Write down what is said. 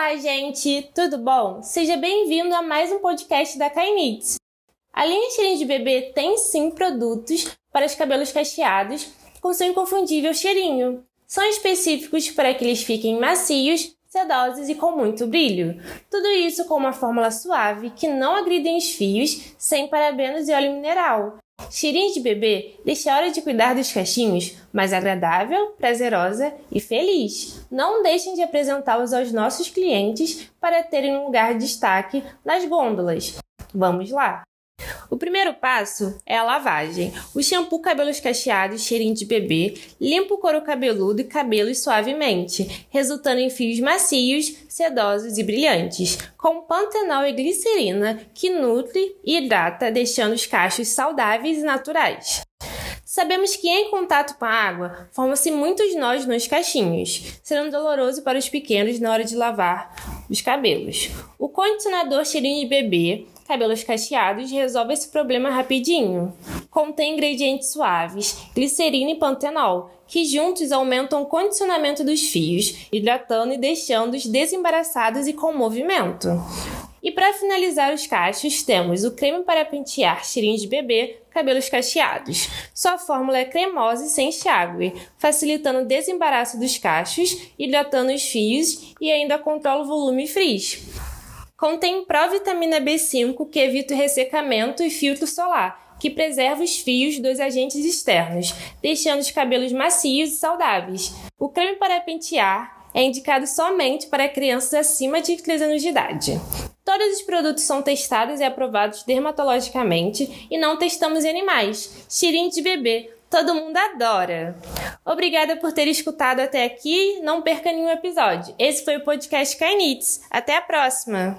Olá, gente! Tudo bom? Seja bem-vindo a mais um podcast da Kainitz. A linha Cheirinho de Bebê tem sim produtos para os cabelos cacheados com seu inconfundível cheirinho. São específicos para que eles fiquem macios, sedosos e com muito brilho. Tudo isso com uma fórmula suave que não agridem os fios, sem parabenos e óleo mineral. Cheirinho de bebê deixa a hora de cuidar dos cachinhos mais agradável, prazerosa e feliz. Não deixem de apresentá-los aos nossos clientes para terem um lugar de destaque nas gôndolas. Vamos lá! O primeiro passo é a lavagem. O shampoo cabelos cacheados, cheirinho de bebê, limpa o couro cabeludo e cabelos suavemente, resultando em fios macios, sedosos e brilhantes, com pantenol e glicerina que nutre e hidrata, deixando os cachos saudáveis e naturais. Sabemos que em contato com a água formam-se muitos nós nos cachinhos, sendo doloroso para os pequenos na hora de lavar os cabelos. O condicionador cheirinho de bebê cabelos cacheados resolve esse problema rapidinho. Contém ingredientes suaves, glicerina e pantenol, que juntos aumentam o condicionamento dos fios, hidratando e deixando-os desembaraçados e com movimento. E para finalizar os cachos, temos o creme para pentear cheirinho de bebê, cabelos cacheados. Sua fórmula é cremosa e sem enxágue, facilitando o desembaraço dos cachos, hidratando os fios e ainda controla o volume frizz. Contém provitamina B5 que evita o ressecamento e filtro solar, que preserva os fios dos agentes externos, deixando os cabelos macios e saudáveis. O creme para pentear é indicado somente para crianças acima de 13 anos de idade. Todos os produtos são testados e aprovados dermatologicamente e não testamos em animais. Cheirinho de bebê, todo mundo adora. Obrigada por ter escutado até aqui. Não perca nenhum episódio. Esse foi o podcast Kainitz. Até a próxima!